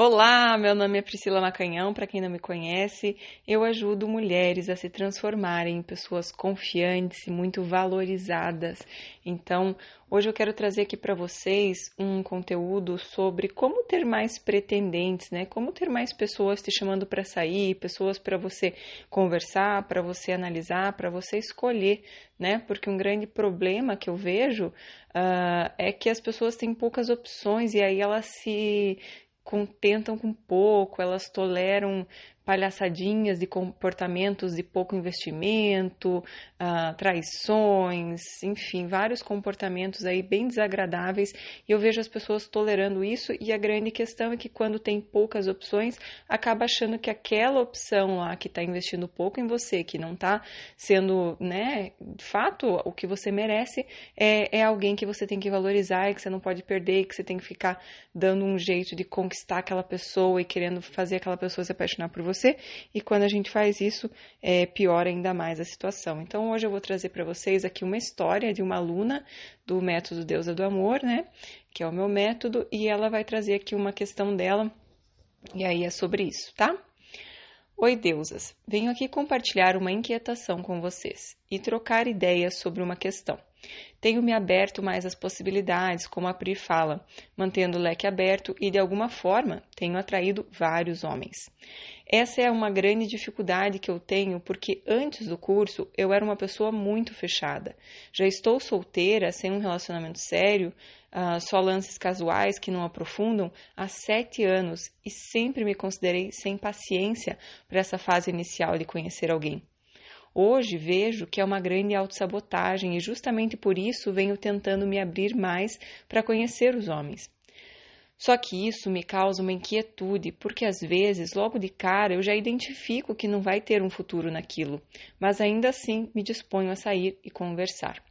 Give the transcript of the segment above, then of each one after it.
Olá, meu nome é Priscila Macanhão. Para quem não me conhece, eu ajudo mulheres a se transformarem em pessoas confiantes e muito valorizadas. Então, hoje eu quero trazer aqui para vocês um conteúdo sobre como ter mais pretendentes, né? Como ter mais pessoas te chamando para sair, pessoas para você conversar, para você analisar, para você escolher, né? Porque um grande problema que eu vejo uh, é que as pessoas têm poucas opções e aí elas se contentam com pouco, elas toleram palhaçadinhas de comportamentos de pouco investimento, uh, traições, enfim, vários comportamentos aí bem desagradáveis. E eu vejo as pessoas tolerando isso. E a grande questão é que quando tem poucas opções, acaba achando que aquela opção lá que está investindo pouco em você, que não está sendo, né, de fato o que você merece, é, é alguém que você tem que valorizar e que você não pode perder, que você tem que ficar dando um jeito de conquistar aquela pessoa e querendo fazer aquela pessoa se apaixonar por você você, e quando a gente faz isso, é, piora ainda mais a situação. Então, hoje eu vou trazer para vocês aqui uma história de uma aluna do método Deusa do Amor, né? Que é o meu método, e ela vai trazer aqui uma questão dela, e aí é sobre isso, tá? Oi, deusas! Venho aqui compartilhar uma inquietação com vocês e trocar ideias sobre uma questão. Tenho me aberto mais às possibilidades, como a Pri fala, mantendo o leque aberto e, de alguma forma, tenho atraído vários homens. Essa é uma grande dificuldade que eu tenho, porque antes do curso eu era uma pessoa muito fechada. Já estou solteira, sem um relacionamento sério, uh, só lances casuais que não aprofundam, há sete anos e sempre me considerei sem paciência para essa fase inicial de conhecer alguém. Hoje vejo que é uma grande autossabotagem e justamente por isso venho tentando me abrir mais para conhecer os homens. Só que isso me causa uma inquietude, porque às vezes, logo de cara, eu já identifico que não vai ter um futuro naquilo, mas ainda assim me disponho a sair e conversar.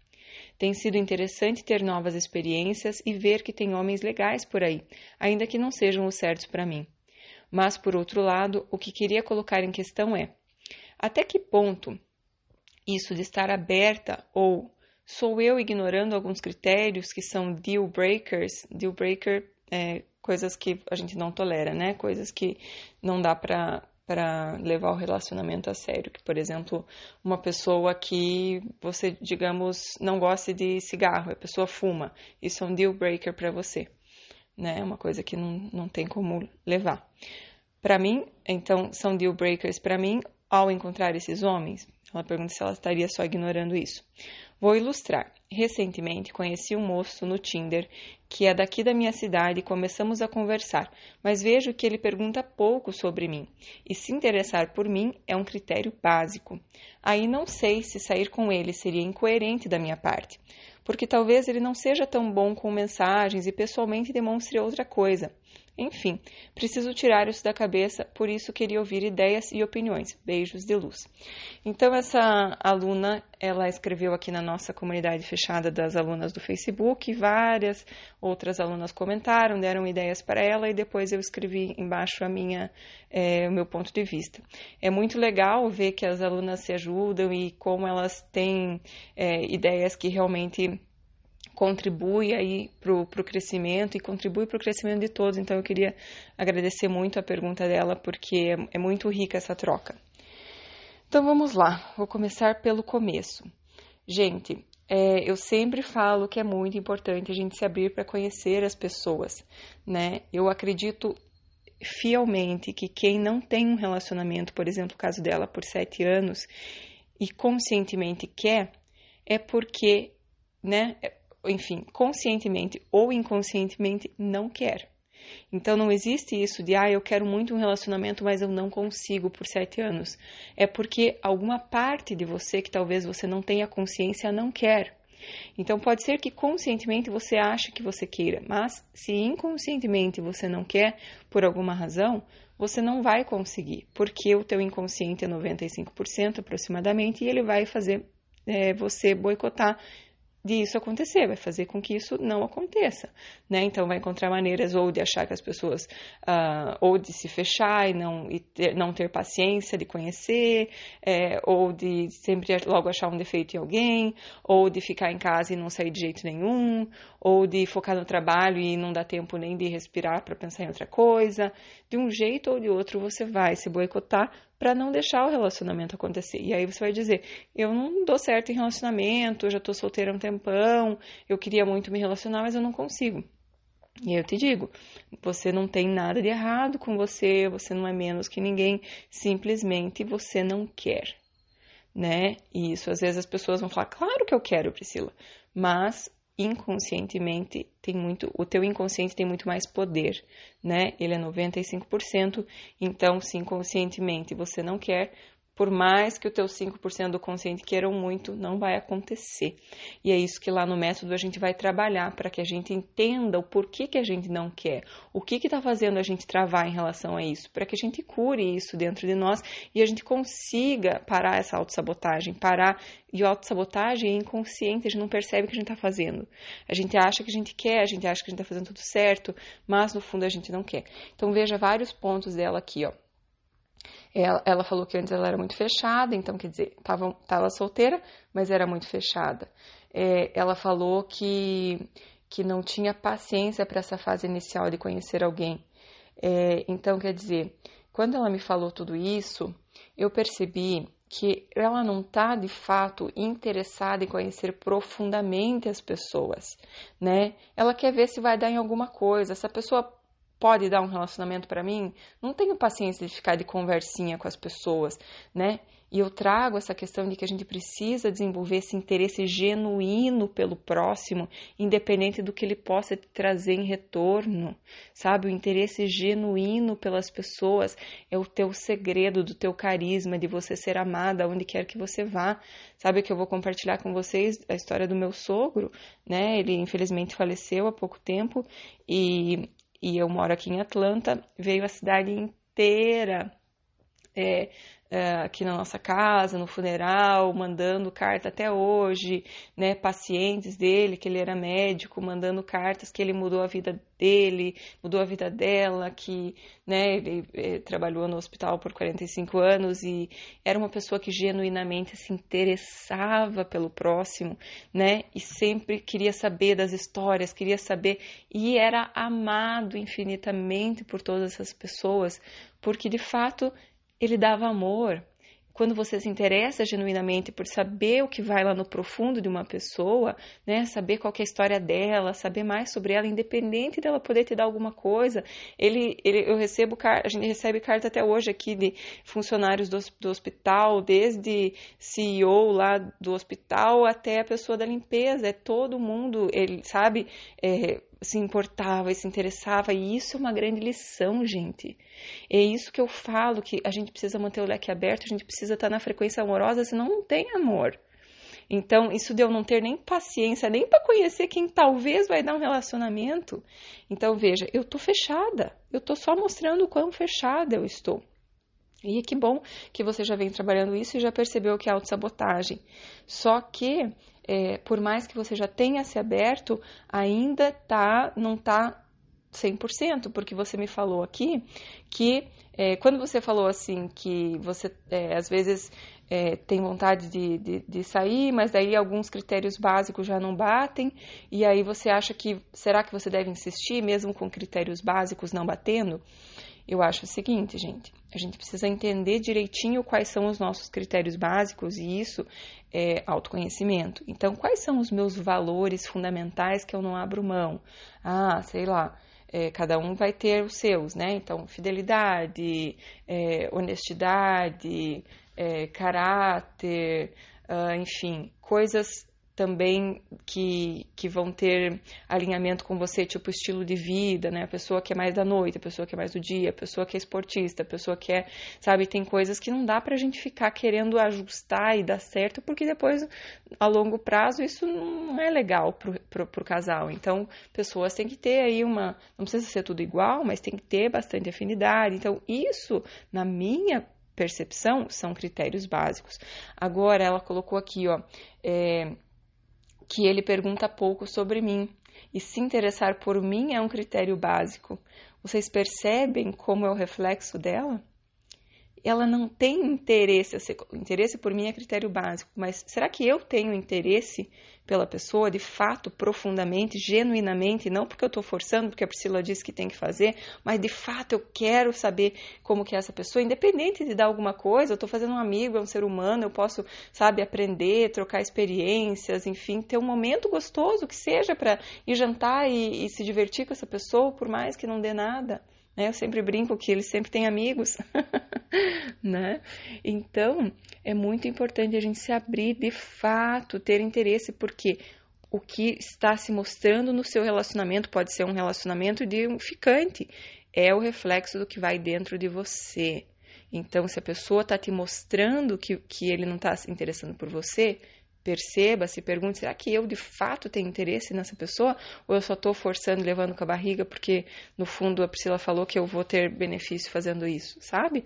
Tem sido interessante ter novas experiências e ver que tem homens legais por aí, ainda que não sejam os certos para mim. Mas, por outro lado, o que queria colocar em questão é: até que ponto isso de estar aberta ou sou eu ignorando alguns critérios que são deal breakers? Deal breaker é, coisas que a gente não tolera, né? Coisas que não dá para para levar o relacionamento a sério, que por exemplo, uma pessoa que você, digamos, não gosta de cigarro, a pessoa fuma, isso é um deal breaker para você, né? É uma coisa que não, não tem como levar. Para mim, então, são deal breakers para mim ao encontrar esses homens. Ela pergunta se ela estaria só ignorando isso. Vou ilustrar. Recentemente conheci um moço no Tinder que é daqui da minha cidade e começamos a conversar, mas vejo que ele pergunta pouco sobre mim. E se interessar por mim é um critério básico. Aí não sei se sair com ele seria incoerente da minha parte, porque talvez ele não seja tão bom com mensagens e pessoalmente demonstre outra coisa. Enfim, preciso tirar isso da cabeça, por isso queria ouvir ideias e opiniões. Beijos de luz. Então, essa aluna, ela escreveu aqui na nossa comunidade fechada das alunas do Facebook, várias outras alunas comentaram, deram ideias para ela e depois eu escrevi embaixo a minha, é, o meu ponto de vista. É muito legal ver que as alunas se ajudam e como elas têm é, ideias que realmente contribui aí para o crescimento e contribui para o crescimento de todos. Então eu queria agradecer muito a pergunta dela porque é, é muito rica essa troca. Então vamos lá, vou começar pelo começo. Gente, é, eu sempre falo que é muito importante a gente se abrir para conhecer as pessoas, né? Eu acredito fielmente que quem não tem um relacionamento, por exemplo, o caso dela por sete anos, e conscientemente quer, é porque, né? Enfim, conscientemente ou inconscientemente não quer. Então não existe isso de, ah, eu quero muito um relacionamento, mas eu não consigo por sete anos. É porque alguma parte de você que talvez você não tenha consciência não quer. Então pode ser que conscientemente você ache que você queira, mas se inconscientemente você não quer por alguma razão, você não vai conseguir, porque o teu inconsciente é 95% aproximadamente e ele vai fazer é, você boicotar disso acontecer, vai fazer com que isso não aconteça, né? Então vai encontrar maneiras ou de achar que as pessoas, uh, ou de se fechar e não, e ter, não ter paciência de conhecer, é, ou de sempre logo achar um defeito em alguém, ou de ficar em casa e não sair de jeito nenhum, ou de focar no trabalho e não dar tempo nem de respirar para pensar em outra coisa. De um jeito ou de outro você vai se boicotar para não deixar o relacionamento acontecer. E aí você vai dizer: eu não dou certo em relacionamento, eu já tô solteira há um tempão, eu queria muito me relacionar, mas eu não consigo. E eu te digo, você não tem nada de errado com você, você não é menos que ninguém, simplesmente você não quer, né? E isso às vezes as pessoas vão falar, claro que eu quero, Priscila, mas inconscientemente tem muito, o teu inconsciente tem muito mais poder, né? Ele é 95%, então se inconscientemente você não quer, por mais que o teu 5% do consciente queiram muito, não vai acontecer. E é isso que lá no método a gente vai trabalhar para que a gente entenda o porquê que a gente não quer, o que está fazendo a gente travar em relação a isso, para que a gente cure isso dentro de nós e a gente consiga parar essa autossabotagem, parar. E autossabotagem é inconsciente, a gente não percebe o que a gente está fazendo. A gente acha que a gente quer, a gente acha que a gente está fazendo tudo certo, mas no fundo a gente não quer. Então veja vários pontos dela aqui, ó. Ela, ela, falou que antes ela era muito fechada, então quer dizer, estava solteira, mas era muito fechada. É, ela falou que, que não tinha paciência para essa fase inicial de conhecer alguém. É, então, quer dizer, quando ela me falou tudo isso, eu percebi que ela não está de fato interessada em conhecer profundamente as pessoas, né? Ela quer ver se vai dar em alguma coisa. Essa pessoa pode dar um relacionamento para mim, não tenho paciência de ficar de conversinha com as pessoas, né? E eu trago essa questão de que a gente precisa desenvolver esse interesse genuíno pelo próximo, independente do que ele possa te trazer em retorno, sabe? O interesse genuíno pelas pessoas é o teu segredo do teu carisma, de você ser amada onde quer que você vá. Sabe que eu vou compartilhar com vocês a história do meu sogro, né? Ele infelizmente faleceu há pouco tempo e e eu moro aqui em Atlanta, veio a cidade inteira é, é, aqui na nossa casa, no funeral, mandando carta até hoje, né? Pacientes dele, que ele era médico, mandando cartas que ele mudou a vida dele, mudou a vida dela, que, né? Ele, ele eh, trabalhou no hospital por 45 anos e era uma pessoa que genuinamente se interessava pelo próximo, né? E sempre queria saber das histórias, queria saber e era amado infinitamente por todas essas pessoas, porque de fato ele dava amor. Quando você se interessa genuinamente por saber o que vai lá no profundo de uma pessoa, né, saber qual é a história dela, saber mais sobre ela, independente dela poder te dar alguma coisa, ele, ele eu recebo a gente recebe carta até hoje aqui de funcionários do, do hospital, desde CEO lá do hospital até a pessoa da limpeza, é todo mundo, ele sabe, é, se importava e se interessava, e isso é uma grande lição, gente. É isso que eu falo, que a gente precisa manter o leque aberto, a gente precisa estar na frequência amorosa, senão não tem amor. Então, isso de eu não ter nem paciência, nem para conhecer quem talvez vai dar um relacionamento. Então, veja, eu tô fechada. Eu tô só mostrando o quão fechada eu estou. E que bom que você já vem trabalhando isso e já percebeu que é autossabotagem. Só que é, por mais que você já tenha se aberto, ainda tá, não está 100%, porque você me falou aqui que é, quando você falou assim que você é, às vezes é, tem vontade de, de, de, sair, mas daí alguns critérios básicos já não batem, e aí você acha que será que você deve insistir mesmo com critérios básicos não batendo? Eu acho o seguinte, gente, a gente precisa entender direitinho quais são os nossos critérios básicos e isso é autoconhecimento. Então, quais são os meus valores fundamentais que eu não abro mão? Ah, sei lá, é, cada um vai ter os seus, né? Então, fidelidade, é, honestidade, é, caráter, uh, enfim, coisas também que, que vão ter alinhamento com você, tipo estilo de vida, né? A pessoa que é mais da noite, a pessoa que é mais do dia, a pessoa que é esportista, a pessoa que é, sabe, tem coisas que não dá pra gente ficar querendo ajustar e dar certo, porque depois, a longo prazo, isso não é legal pro, pro, pro casal. Então, pessoas têm que ter aí uma, não precisa ser tudo igual, mas tem que ter bastante afinidade. Então, isso, na minha percepção, são critérios básicos. Agora, ela colocou aqui, ó, é, que ele pergunta pouco sobre mim. E se interessar por mim é um critério básico. Vocês percebem como é o reflexo dela? Ela não tem interesse, interesse por mim é critério básico, mas será que eu tenho interesse pela pessoa de fato, profundamente, genuinamente, não porque eu estou forçando, porque a Priscila disse que tem que fazer, mas de fato eu quero saber como que é essa pessoa, independente de dar alguma coisa, eu estou fazendo um amigo, é um ser humano, eu posso, sabe, aprender, trocar experiências, enfim, ter um momento gostoso que seja para ir jantar e, e se divertir com essa pessoa, por mais que não dê nada. Né? Eu sempre brinco que eles sempre têm amigos, né? Então, é muito importante a gente se abrir de fato, ter interesse, porque o que está se mostrando no seu relacionamento pode ser um relacionamento de um ficante, é o reflexo do que vai dentro de você. Então, se a pessoa está te mostrando que, que ele não está se interessando por você, perceba, se pergunte: será que eu de fato tenho interesse nessa pessoa? Ou eu só estou forçando, levando com a barriga, porque no fundo a Priscila falou que eu vou ter benefício fazendo isso, sabe?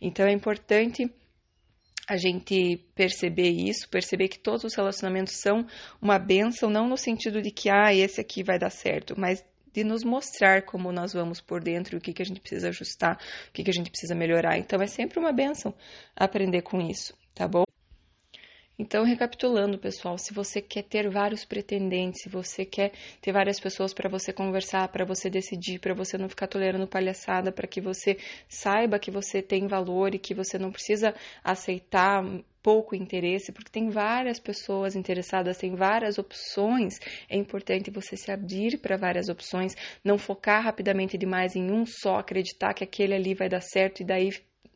Então é importante a gente perceber isso, perceber que todos os relacionamentos são uma benção, não no sentido de que, ah, esse aqui vai dar certo, mas de nos mostrar como nós vamos por dentro, o que, que a gente precisa ajustar, o que, que a gente precisa melhorar. Então é sempre uma benção aprender com isso, tá bom? Então, recapitulando, pessoal, se você quer ter vários pretendentes, se você quer ter várias pessoas para você conversar, para você decidir, para você não ficar tolerando palhaçada, para que você saiba que você tem valor e que você não precisa aceitar pouco interesse, porque tem várias pessoas interessadas, tem várias opções. É importante você se abrir para várias opções, não focar rapidamente demais em um só, acreditar que aquele ali vai dar certo e daí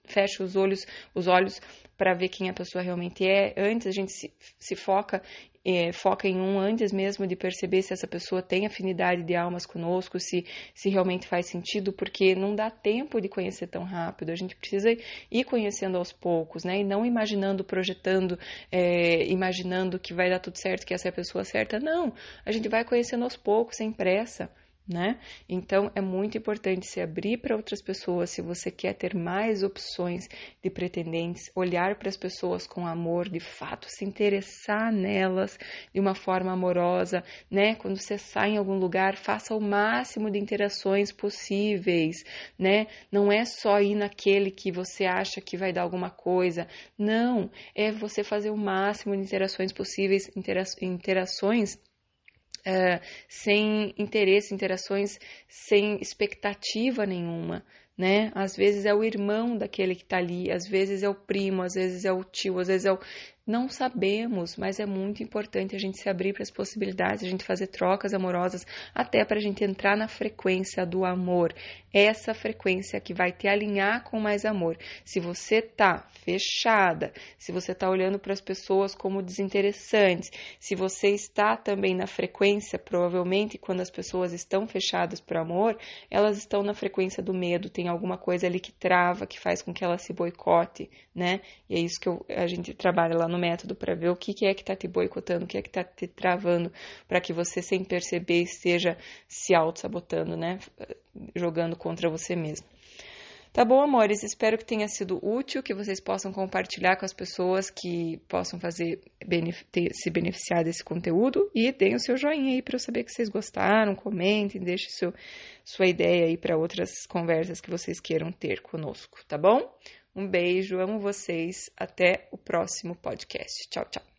fecha os olhos, os olhos para ver quem a pessoa realmente é. Antes a gente se, se foca é, foca em um antes mesmo de perceber se essa pessoa tem afinidade de almas conosco, se, se realmente faz sentido, porque não dá tempo de conhecer tão rápido. A gente precisa ir conhecendo aos poucos, né? E não imaginando, projetando, é, imaginando que vai dar tudo certo, que essa é a pessoa certa. Não, a gente vai conhecendo aos poucos, sem pressa né? Então é muito importante se abrir para outras pessoas se você quer ter mais opções de pretendentes, olhar para as pessoas com amor, de fato se interessar nelas de uma forma amorosa, né? Quando você sai em algum lugar, faça o máximo de interações possíveis, né? Não é só ir naquele que você acha que vai dar alguma coisa, não, é você fazer o máximo de interações possíveis, intera interações uh, sem interesse, interações sem expectativa nenhuma, né? Às vezes é o irmão daquele que está ali, às vezes é o primo, às vezes é o tio, às vezes é o. Não sabemos, mas é muito importante a gente se abrir para as possibilidades, a gente fazer trocas amorosas, até para a gente entrar na frequência do amor. Essa frequência que vai te alinhar com mais amor. Se você tá fechada, se você tá olhando para as pessoas como desinteressantes, se você está também na frequência, provavelmente quando as pessoas estão fechadas para o amor, elas estão na frequência do medo, tem alguma coisa ali que trava, que faz com que ela se boicote, né? E é isso que eu, a gente trabalha lá no método para ver o que, que é que está te boicotando, o que é que está te travando, para que você, sem perceber, esteja se auto-sabotando, né? Jogando contra você mesmo. Tá bom, amores? Espero que tenha sido útil, que vocês possam compartilhar com as pessoas que possam fazer se beneficiar desse conteúdo e deem o seu joinha aí para eu saber que vocês gostaram, comentem, deixem sua ideia aí para outras conversas que vocês queiram ter conosco, tá bom? Um beijo, amo vocês. Até o próximo podcast. Tchau, tchau.